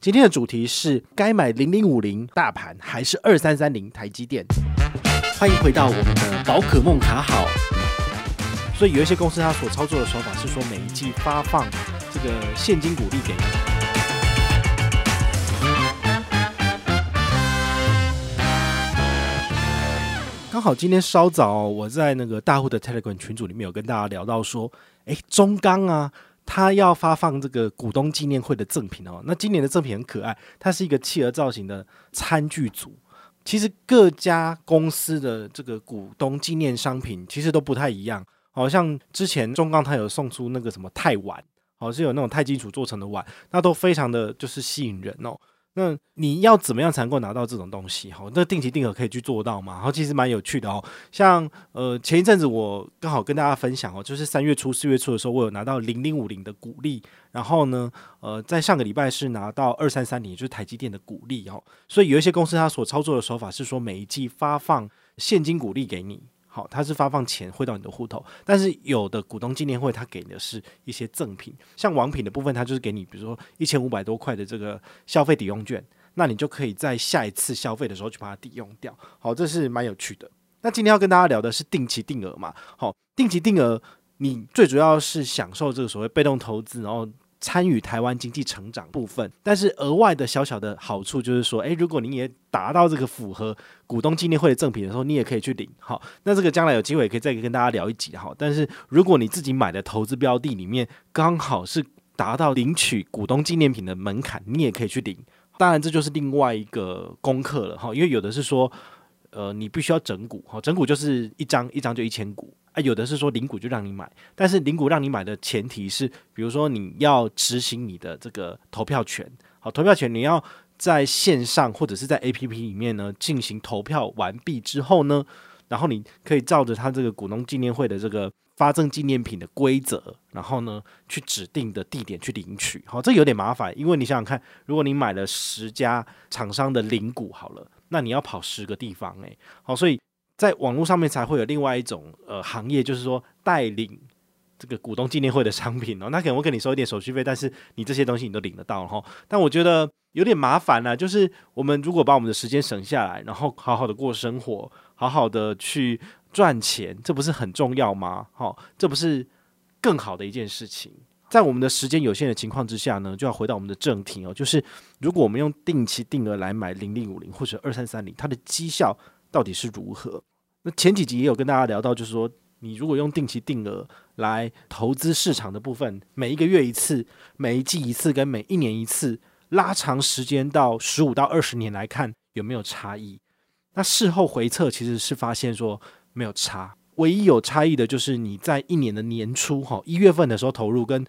今天的主题是该买零零五零大盘还是二三三零台积电？欢迎回到我们的宝可梦卡好。所以有一些公司它所操作的手法是说每一季发放这个现金股利给。刚好今天稍早我在那个大户的 Telegram 群组里面有跟大家聊到说，哎，中钢啊。他要发放这个股东纪念会的赠品哦，那今年的赠品很可爱，它是一个企鹅造型的餐具组。其实各家公司的这个股东纪念商品其实都不太一样，好像之前中钢它有送出那个什么钛碗，好是有那种钛金属做成的碗，那都非常的就是吸引人哦。那你要怎么样才能够拿到这种东西？哈，那定期定额可以去做到吗？然后其实蛮有趣的哦。像呃前一阵子我刚好跟大家分享哦，就是三月初四月初的时候，我有拿到零零五零的股利，然后呢，呃，在上个礼拜是拿到二三三零，就是台积电的股利哦。所以有一些公司它所操作的手法是说，每一季发放现金股利给你。好，它是发放钱汇到你的户头，但是有的股东纪念会，它给的是一些赠品，像王品的部分，它就是给你，比如说一千五百多块的这个消费抵用券，那你就可以在下一次消费的时候去把它抵用掉。好，这是蛮有趣的。那今天要跟大家聊的是定期定额嘛？好，定期定额，你最主要是享受这个所谓被动投资，然后。参与台湾经济成长部分，但是额外的小小的好处就是说，诶，如果你也达到这个符合股东纪念会的赠品的时候，你也可以去领。好，那这个将来有机会也可以再跟大家聊一集。好，但是如果你自己买的投资标的里面刚好是达到领取股东纪念品的门槛，你也可以去领。当然，这就是另外一个功课了。哈，因为有的是说，呃，你必须要整股。好，整股就是一张一张就一千股。有的是说零股就让你买，但是零股让你买的前提是，比如说你要执行你的这个投票权，好，投票权你要在线上或者是在 APP 里面呢进行投票完毕之后呢，然后你可以照着他这个股东纪念会的这个发赠纪念品的规则，然后呢去指定的地点去领取，好，这有点麻烦，因为你想想看，如果你买了十家厂商的零股好了，那你要跑十个地方，诶，好，所以。在网络上面才会有另外一种呃行业，就是说带领这个股东纪念会的商品哦。那可能我给你收一点手续费，但是你这些东西你都领得到哈。但我觉得有点麻烦呢，就是我们如果把我们的时间省下来，然后好好的过生活，好好的去赚钱，这不是很重要吗？好，这不是更好的一件事情。在我们的时间有限的情况之下呢，就要回到我们的正题哦，就是如果我们用定期定额来买零零五零或者二三三零，它的绩效到底是如何？那前几集也有跟大家聊到，就是说，你如果用定期定额来投资市场的部分，每一个月一次，每一季一次，跟每一年一次，拉长时间到十五到二十年来看，有没有差异？那事后回测其实是发现说没有差，唯一有差异的就是你在一年的年初哈一月份的时候投入，跟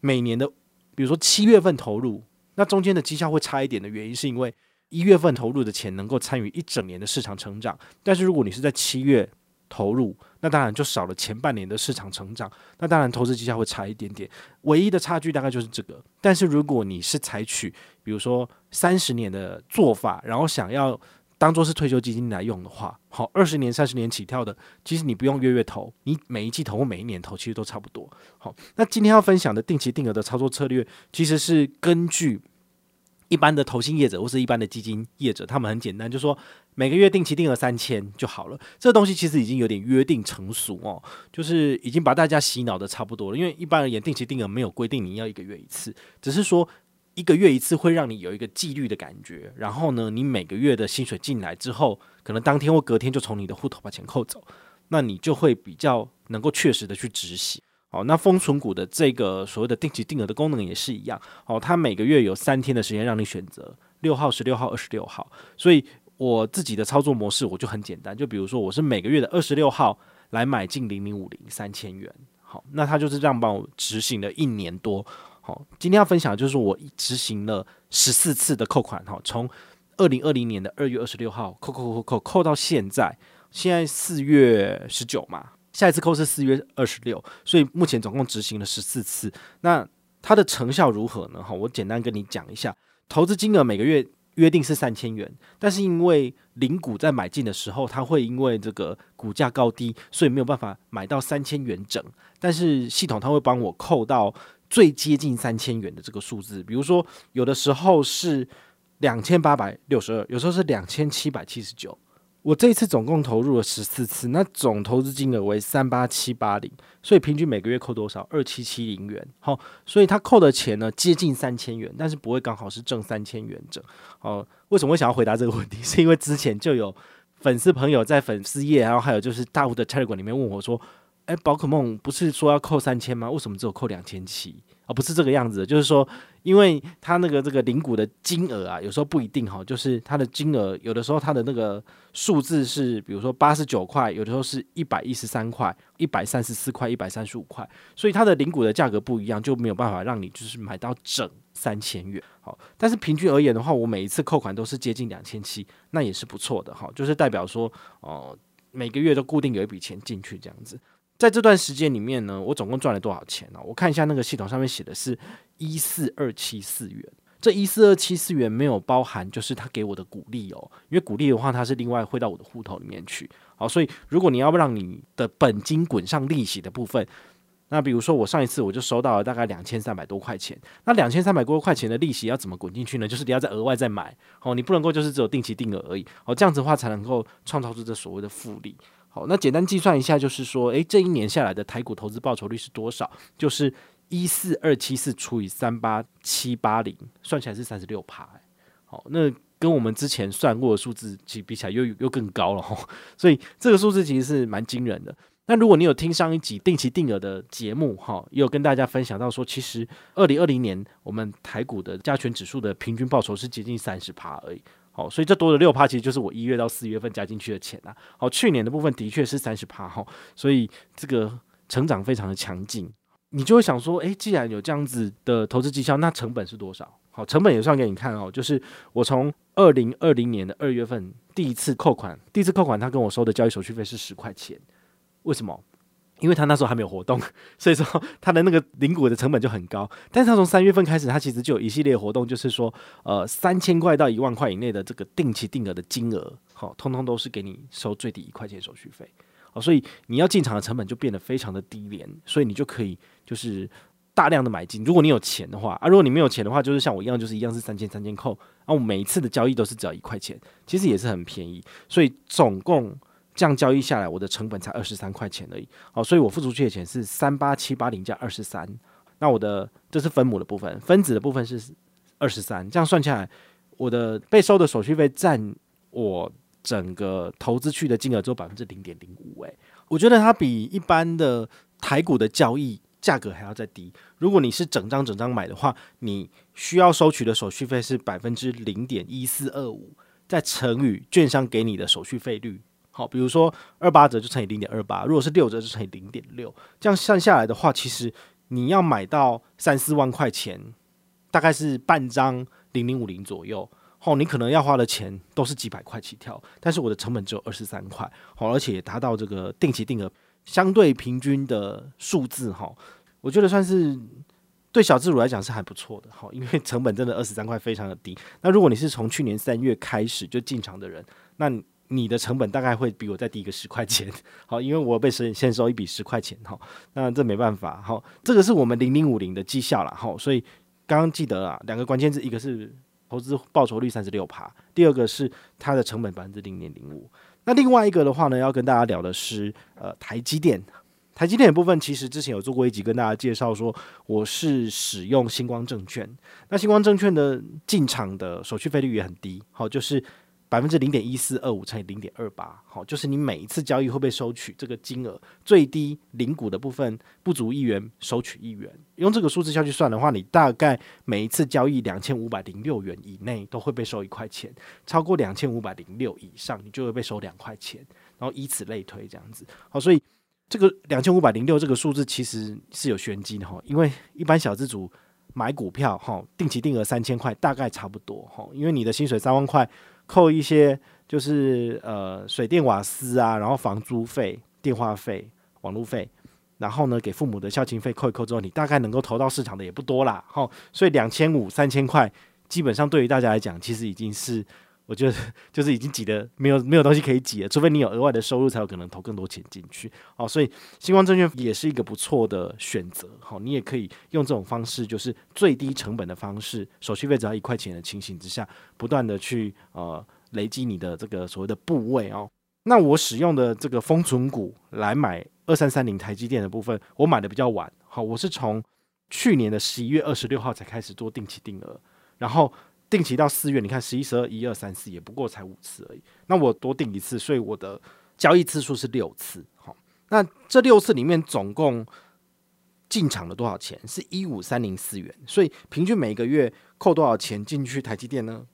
每年的比如说七月份投入，那中间的绩效会差一点的原因，是因为。一月份投入的钱能够参与一整年的市场成长，但是如果你是在七月投入，那当然就少了前半年的市场成长，那当然投资绩效会差一点点。唯一的差距大概就是这个。但是如果你是采取比如说三十年的做法，然后想要当做是退休基金来用的话，好，二十年、三十年起跳的，其实你不用月月投，你每一季投或每一年投，其实都差不多。好，那今天要分享的定期定额的操作策略，其实是根据。一般的投信业者或是一般的基金业者，他们很简单，就说每个月定期定额三千就好了。这个东西其实已经有点约定成俗哦，就是已经把大家洗脑的差不多了。因为一般而言，定期定额没有规定你要一个月一次，只是说一个月一次会让你有一个纪律的感觉。然后呢，你每个月的薪水进来之后，可能当天或隔天就从你的户头把钱扣走，那你就会比较能够确实的去执行。好，那封存股的这个所谓的定期定额的功能也是一样。好，它每个月有三天的时间让你选择，六号、十六号、二十六号。所以我自己的操作模式我就很简单，就比如说我是每个月的二十六号来买进零零五零三千元。好，那它就是这样帮我执行了一年多。好，今天要分享的就是我执行了十四次的扣款。哈，从二零二零年的二月二十六号扣扣扣扣扣到现在，现在四月十九嘛。下一次扣是四月二十六，所以目前总共执行了十四次。那它的成效如何呢？哈，我简单跟你讲一下。投资金额每个月约定是三千元，但是因为零股在买进的时候，它会因为这个股价高低，所以没有办法买到三千元整。但是系统它会帮我扣到最接近三千元的这个数字，比如说有的时候是两千八百六十二，有时候是两千七百七十九。我这一次总共投入了十四次，那总投资金额为三八七八零，所以平均每个月扣多少？二七七零元。好，所以他扣的钱呢，接近三千元，但是不会刚好是挣三千元整。好，为什么会想要回答这个问题？是因为之前就有粉丝朋友在粉丝页，然后还有就是大户的 Telegram 里面问我说：“诶，宝可梦不是说要扣三千吗？为什么只有扣两千七？”不是这个样子的，就是说。因为它那个这个零股的金额啊，有时候不一定哈，就是它的金额有的时候它的那个数字是，比如说八十九块，有的时候是一百一十三块、一百三十四块、一百三十五块，所以它的零股的价格不一样，就没有办法让你就是买到整三千元。好，但是平均而言的话，我每一次扣款都是接近两千七，那也是不错的哈，就是代表说哦、每个月都固定有一笔钱进去这样子。在这段时间里面呢，我总共赚了多少钱呢？我看一下那个系统上面写的是一四二七四元，这一四二七四元没有包含就是他给我的股利哦，因为股利的话它是另外汇到我的户头里面去。好，所以如果你要让你的本金滚上利息的部分，那比如说我上一次我就收到了大概两千三百多块钱，那两千三百多块钱的利息要怎么滚进去呢？就是你要再额外再买哦，你不能够就是只有定期定额而已哦，这样子的话才能够创造出这所谓的复利。好，那简单计算一下，就是说，诶，这一年下来的台股投资报酬率是多少？就是一四二七四除以三八七八零，算起来是三十六趴。好，那跟我们之前算过的数字其实比起来又又更高了哈。所以这个数字其实是蛮惊人的。那如果你有听上一集定期定额的节目哈，也有跟大家分享到说，其实二零二零年我们台股的加权指数的平均报酬是接近三十趴而已。好，所以这多的六趴其实就是我一月到四月份加进去的钱啊。好，去年的部分的确是三十趴哈，所以这个成长非常的强劲。你就会想说，诶，既然有这样子的投资绩效，那成本是多少？好，成本也算给你看哦，就是我从二零二零年的二月份第一次扣款，第一次扣款他跟我收的交易手续费是十块钱，为什么？因为他那时候还没有活动，所以说他的那个领股的成本就很高。但是他从三月份开始，他其实就有一系列活动，就是说，呃，三千块到一万块以内的这个定期定额的金额，好，通通都是给你收最低一块钱手续费，好，所以你要进场的成本就变得非常的低廉，所以你就可以就是大量的买进。如果你有钱的话，啊，如果你没有钱的话，就是像我一样，就是一样是三千三千扣，然后每一次的交易都是只要一块钱，其实也是很便宜，所以总共。这样交易下来，我的成本才二十三块钱而已。好，所以我付出去的钱是三八七八零加二十三。那我的这是分母的部分，分子的部分是二十三。这样算下来，我的被收的手续费占我整个投资去的金额只有百分之零点零五。诶，我觉得它比一般的台股的交易价格还要再低。如果你是整张整张买的话，你需要收取的手续费是百分之零点一四二五，再乘以券商给你的手续费率。好，比如说二八折就乘以零点二八，如果是六折就乘以零点六，这样算下来的话，其实你要买到三四万块钱，大概是半张零零五零左右。好，你可能要花的钱都是几百块起跳，但是我的成本只有二十三块，好，而且也达到这个定期定额相对平均的数字，哈，我觉得算是对小自主来讲是还不错的，好，因为成本真的二十三块非常的低。那如果你是从去年三月开始就进场的人，那你的成本大概会比我再低个十块钱，好，因为我被先先收一笔十块钱，哈，那这没办法，好，这个是我们零零五零的绩效了，哈，所以刚刚记得啊，两个关键字，一个是投资报酬率三十六趴，第二个是它的成本百分之零点零五，那另外一个的话呢，要跟大家聊的是呃台积电，台积电的部分其实之前有做过一集跟大家介绍说，我是使用星光证券，那星光证券的进场的手续费率也很低，好，就是。百分之零点一四二五乘以零点二八，好，就是你每一次交易会被收取这个金额最低零股的部分不足一元，收取一元。用这个数字下去算的话，你大概每一次交易两千五百零六元以内都会被收一块钱，超过两千五百零六以上，你就会被收两块钱，然后以此类推这样子。好，所以这个两千五百零六这个数字其实是有玄机的哈，因为一般小资主买股票哈，定期定额三千块大概差不多哈，因为你的薪水三万块。扣一些就是呃水电瓦斯啊，然后房租费、电话费、网络费，然后呢给父母的孝亲费扣一扣之后，你大概能够投到市场的也不多啦，好，所以两千五、三千块基本上对于大家来讲，其实已经是。我觉得 就是已经挤得没有没有东西可以挤了，除非你有额外的收入，才有可能投更多钱进去。好，所以新光证券也是一个不错的选择。好，你也可以用这种方式，就是最低成本的方式，手续费只要一块钱的情形之下，不断的去呃累积你的这个所谓的部位哦。那我使用的这个封存股来买二三三零台积电的部分，我买的比较晚。好，我是从去年的十一月二十六号才开始做定期定额，然后。定期到四月，你看十一、十二、一二、三、四，也不过才五次而已。那我多定一次，所以我的交易次数是六次。好，那这六次里面总共进场了多少钱？是一五三零四元。所以平均每个月扣多少钱进去台积电呢？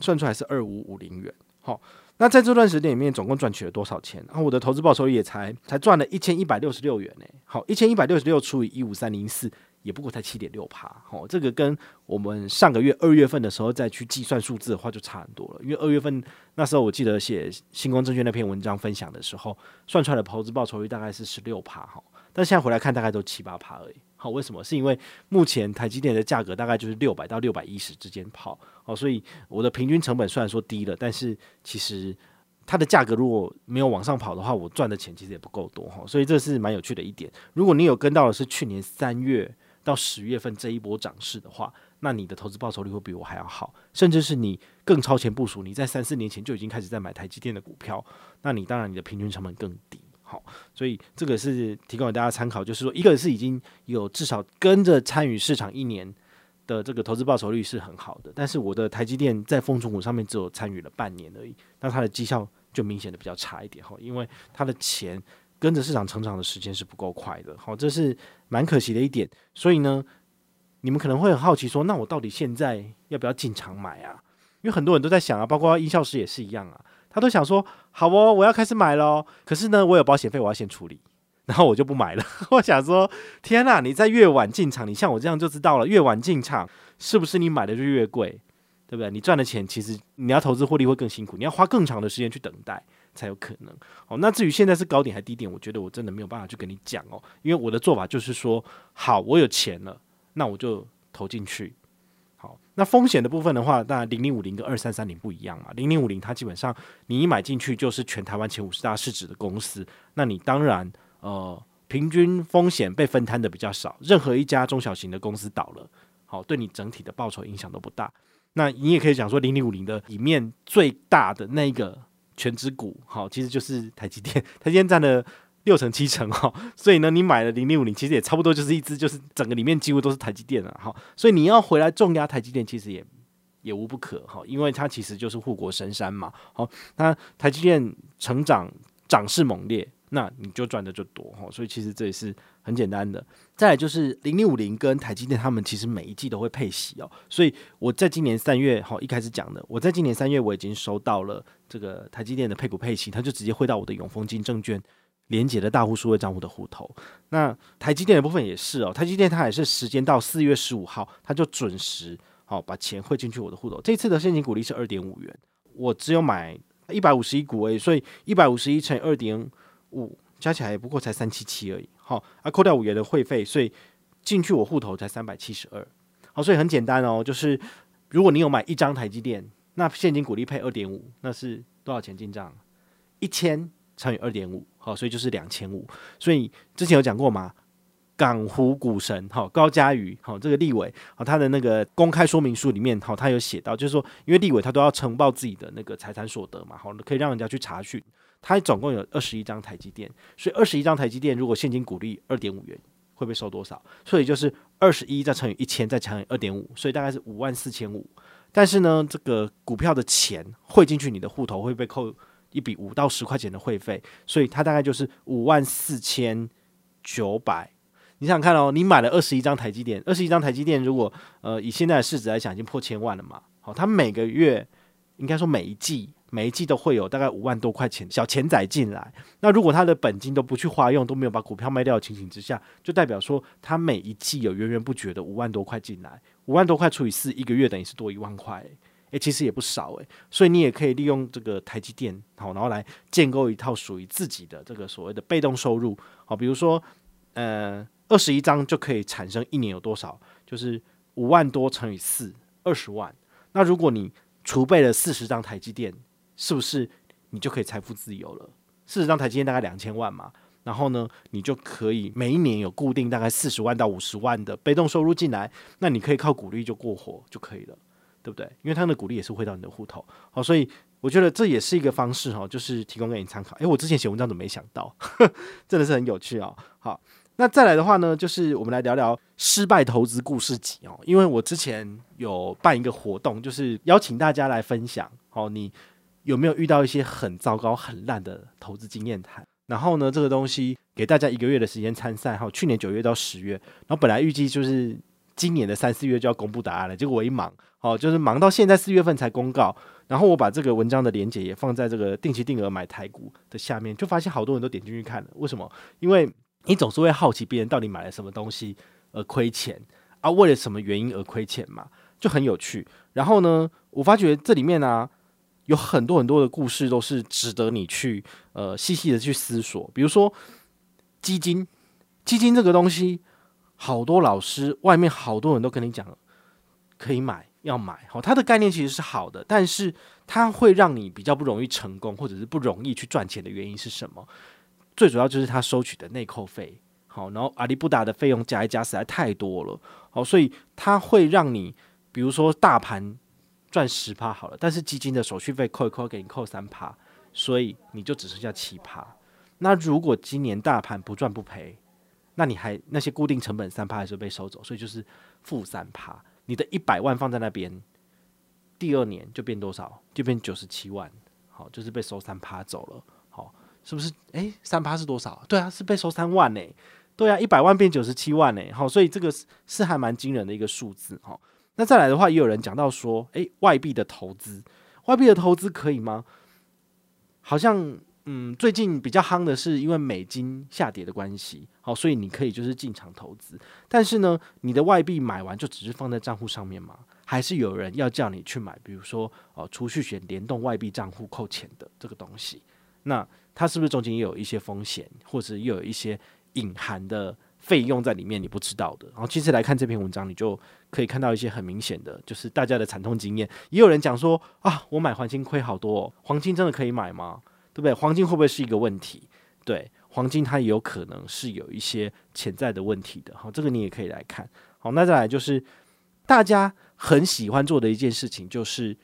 算出来是二五五零元。好，那在这段时间里面总共赚取了多少钱？啊，我的投资报酬也才才赚了一千一百六十六元呢。好，一千一百六十六除以一五三零四。也不过才七点六趴，哦，这个跟我们上个月二月份的时候再去计算数字的话，就差很多了。因为二月份那时候我记得写新光证券那篇文章分享的时候，算出来的投资报酬率大概是十六趴，哈，但现在回来看大概都七八趴而已。好，为什么？是因为目前台积电的价格大概就是六百到六百一十之间跑，哦，所以我的平均成本虽然说低了，但是其实它的价格如果没有往上跑的话，我赚的钱其实也不够多，哈，所以这是蛮有趣的一点。如果你有跟到的是去年三月。到十月份这一波涨势的话，那你的投资报酬率会比我还要好，甚至是你更超前部署。你在三四年前就已经开始在买台积电的股票，那你当然你的平均成本更低。好，所以这个是提供给大家参考，就是说，一个是已经有至少跟着参与市场一年的这个投资报酬率是很好的，但是我的台积电在丰存股上面只有参与了半年而已，那它的绩效就明显的比较差一点哈，因为它的钱。跟着市场成长的时间是不够快的，好，这是蛮可惜的一点。所以呢，你们可能会很好奇说，那我到底现在要不要进场买啊？因为很多人都在想啊，包括音效师也是一样啊，他都想说，好哦，我要开始买咯。可是呢，我有保险费，我要先处理，然后我就不买了。我想说，天哪，你在越晚进场，你像我这样就知道了，越晚进场是不是你买的就越贵，对不对？你赚的钱其实你要投资获利会更辛苦，你要花更长的时间去等待。才有可能哦。那至于现在是高点还是低点，我觉得我真的没有办法去跟你讲哦。因为我的做法就是说，好，我有钱了，那我就投进去。好，那风险的部分的话，当然零零五零跟二三三零不一样嘛。零零五零它基本上你一买进去就是全台湾前五十大市值的公司，那你当然呃平均风险被分摊的比较少。任何一家中小型的公司倒了，好，对你整体的报酬影响都不大。那你也可以讲说零零五零的里面最大的那个。权值股好，其实就是台积电，台积电占了六成七成哈，所以呢，你买了零零五零，其实也差不多就是一只，就是整个里面几乎都是台积电了哈，所以你要回来重压台积电，其实也也无不可哈，因为它其实就是护国神山嘛，好，那台积电成长涨势猛烈。那你就赚的就多哈，所以其实这也是很简单的。再来就是零零五零跟台积电，他们其实每一季都会配息哦。所以我在今年三月哈一开始讲的，我在今年三月我已经收到了这个台积电的配股配息，它就直接汇到我的永丰金证券连结的大户数位账户的户头。那台积电的部分也是哦，台积电它也是时间到四月十五号，它就准时好把钱汇进去我的户头。这次的现金股利是二点五元，我只有买一百五十一股而已，所以一百五十一乘以二点。五加起来也不过才三七七而已，好，啊扣掉五元的会费，所以进去我户头才三百七十二，好，所以很简单哦，就是如果你有买一张台积电，那现金股利配二点五，那是多少钱进账？一千乘以二点五，好，所以就是两千五。所以之前有讲过嘛，港湖股神好高嘉瑜好这个立委好他的那个公开说明书里面好他有写到，就是说因为立委他都要呈报自己的那个财产所得嘛，好可以让人家去查询。他总共有二十一张台积电，所以二十一张台积电如果现金股利二点五元，会被收多少？所以就是二十一再乘以一千再乘以二点五，所以大概是五万四千五。但是呢，这个股票的钱汇进去你的户头会被扣一笔五到十块钱的会费，所以它大概就是五万四千九百。你想看哦，你买了二十一张台积电，二十一张台积电如果呃以现在的市值来讲，已经破千万了嘛？好，它每个月应该说每一季。每一季都会有大概五万多块钱小钱仔进来，那如果他的本金都不去花用，都没有把股票卖掉的情形之下，就代表说他每一季有源源不绝的五万多块进来，五万多块除以四，一个月等于是多一万块，诶，其实也不少诶。所以你也可以利用这个台积电好，然后来建构一套属于自己的这个所谓的被动收入好，比如说呃二十一张就可以产生一年有多少，就是五万多乘以四。二十万。那如果你储备了四十张台积电，是不是你就可以财富自由了？四十张台积电大概两千万嘛，然后呢，你就可以每一年有固定大概四十万到五十万的被动收入进来，那你可以靠股利就过活就可以了，对不对？因为他的股利也是汇到你的户头，好，所以我觉得这也是一个方式哈，就是提供给你参考。诶，我之前写文章怎么没想到？真的是很有趣哦。好，那再来的话呢，就是我们来聊聊失败投资故事集哦，因为我之前有办一个活动，就是邀请大家来分享哦，你。有没有遇到一些很糟糕、很烂的投资经验谈？然后呢，这个东西给大家一个月的时间参赛。哈，去年九月到十月，然后本来预计就是今年的三四月就要公布答案了，结果我一忙，哦，就是忙到现在四月份才公告。然后我把这个文章的连接也放在这个定期定额买台股的下面，就发现好多人都点进去看了。为什么？因为你总是会好奇别人到底买了什么东西而亏钱啊？为了什么原因而亏钱嘛？就很有趣。然后呢，我发觉这里面呢、啊。有很多很多的故事都是值得你去呃细细的去思索，比如说基金，基金这个东西，好多老师外面好多人都跟你讲可以买要买，好，它的概念其实是好的，但是它会让你比较不容易成功，或者是不容易去赚钱的原因是什么？最主要就是它收取的内扣费，好，然后阿里不达的费用加一加实在太多了，好，所以它会让你比如说大盘。赚十趴好了，但是基金的手续费扣一扣，给你扣三趴，所以你就只剩下七趴。那如果今年大盘不赚不赔，那你还那些固定成本三趴还是被收走，所以就是负三趴。你的一百万放在那边，第二年就变多少？就变九十七万。好，就是被收三趴走了。好，是不是？诶，三趴是多少？对啊，是被收三万呢。对啊，一百万变九十七万呢。好，所以这个是是还蛮惊人的一个数字。哈。那再来的话，也有人讲到说，诶，外币的投资，外币的投资可以吗？好像，嗯，最近比较夯的是因为美金下跌的关系，好，所以你可以就是进场投资。但是呢，你的外币买完就只是放在账户上面吗？还是有人要叫你去买，比如说哦，储蓄险联动外币账户扣钱的这个东西？那它是不是中间也有一些风险，或者又有一些隐含的？费用在里面你不知道的，然后其实来看这篇文章，你就可以看到一些很明显的，就是大家的惨痛经验。也有人讲说啊，我买黄金亏好多，黄金真的可以买吗？对不对？黄金会不会是一个问题？对，黄金它也有可能是有一些潜在的问题的。好，这个你也可以来看。好，那再来就是大家很喜欢做的一件事情，就是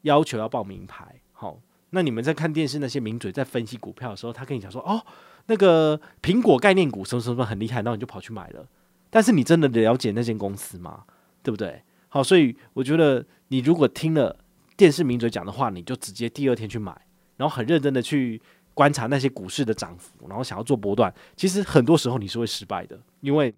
要求要报名牌。好，那你们在看电视那些名嘴在分析股票的时候，他跟你讲说哦。那个苹果概念股什么什么很厉害，然后你就跑去买了。但是你真的了解那间公司吗？对不对？好，所以我觉得你如果听了电视名嘴讲的话，你就直接第二天去买，然后很认真的去观察那些股市的涨幅，然后想要做波段。其实很多时候你是会失败的，因为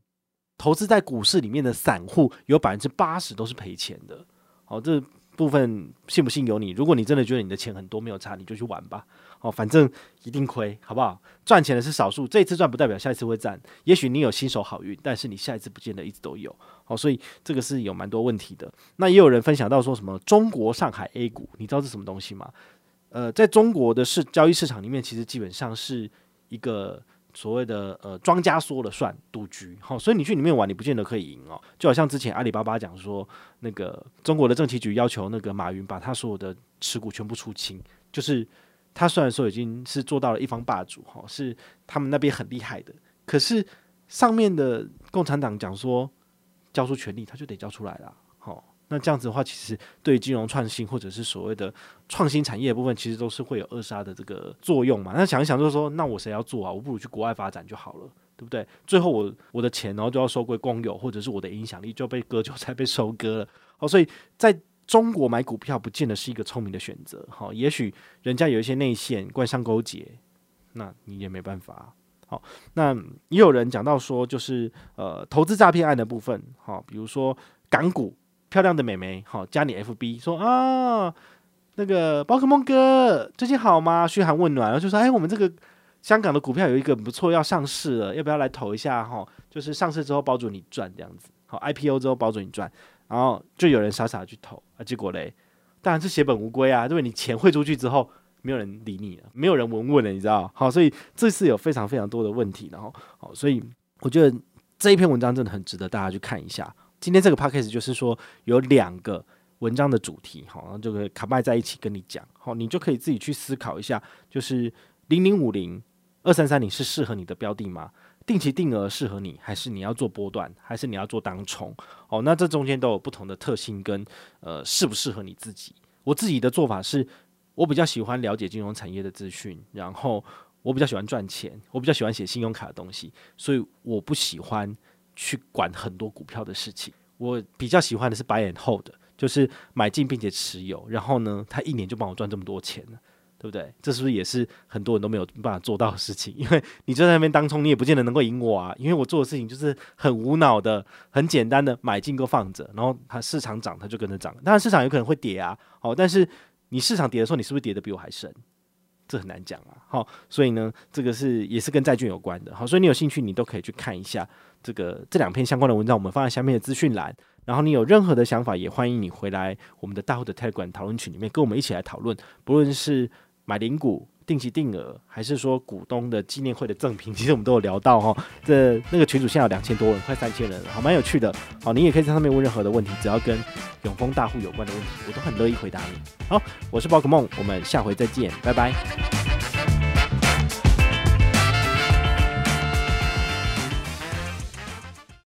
投资在股市里面的散户有百分之八十都是赔钱的。好，这部分信不信由你。如果你真的觉得你的钱很多没有差，你就去玩吧。哦，反正一定亏，好不好？赚钱的是少数，这一次赚不代表下一次会赚。也许你有新手好运，但是你下一次不见得一直都有。好，所以这个是有蛮多问题的。那也有人分享到说什么中国上海 A 股，你知道是什么东西吗？呃，在中国的市交易市场里面，其实基本上是一个所谓的呃庄家说了算赌局。好，所以你去里面玩，你不见得可以赢哦。就好像之前阿里巴巴讲说，那个中国的政企局要求那个马云把他所有的持股全部出清，就是。他虽然说已经是做到了一方霸主，哈，是他们那边很厉害的，可是上面的共产党讲说交出权力，他就得交出来了，好，那这样子的话，其实对金融创新或者是所谓的创新产业部分，其实都是会有扼杀的这个作用嘛。那想一想，就是说，那我谁要做啊？我不如去国外发展就好了，对不对？最后我我的钱然后就要收归公有，或者是我的影响力就被割韭菜被收割了，好，所以在。中国买股票不见得是一个聪明的选择，好，也许人家有一些内线官商勾结，那你也没办法。好，那也有人讲到说，就是呃，投资诈骗案的部分，好，比如说港股漂亮的美眉，好，加你 FB 说啊，那个宝可梦哥最近好吗？嘘寒问暖，然后就说，哎，我们这个香港的股票有一个不错要上市了，要不要来投一下？哈，就是上市之后包准你赚这样子，好，IPO 之后包准你赚。然后就有人傻傻的去投啊，结果嘞，当然是血本无归啊！因为你钱汇出去之后，没有人理你了，没有人闻问了，你知道？好，所以这次有非常非常多的问题，然后好，所以我觉得这一篇文章真的很值得大家去看一下。今天这个 podcast 就是说有两个文章的主题，好，然后就可以卡麦在一起跟你讲，好，你就可以自己去思考一下，就是零零五零二三三零是适合你的标的吗？定期定额适合你，还是你要做波段，还是你要做当冲？哦，那这中间都有不同的特性跟呃适不适合你自己。我自己的做法是，我比较喜欢了解金融产业的资讯，然后我比较喜欢赚钱，我比较喜欢写信用卡的东西，所以我不喜欢去管很多股票的事情。我比较喜欢的是 buy and hold，就是买进并且持有，然后呢，他一年就帮我赚这么多钱了。对不对？这是不是也是很多人都没有办法做到的事情？因为你就在那边当冲，你也不见得能够赢我啊。因为我做的事情就是很无脑的、很简单的买进，个放着，然后它市场涨，它就跟着涨。当然市场有可能会跌啊，好，但是你市场跌的时候，你是不是跌得比我还深？这很难讲啊。好，所以呢，这个是也是跟债券有关的。好，所以你有兴趣，你都可以去看一下这个这两篇相关的文章，我们放在下面的资讯栏。然后你有任何的想法，也欢迎你回来我们的大户的 Telegram 讨论群里面，跟我们一起来讨论，不论是。买零股、定期定额，还是说股东的纪念会的赠品，其实我们都有聊到哈。这那个群主现在有两千多人，快三千人了，好，蛮有趣的。好，你也可以在上面问任何的问题，只要跟永丰大户有关的问题，我都很乐意回答你。好，我是宝可梦，我们下回再见，拜拜。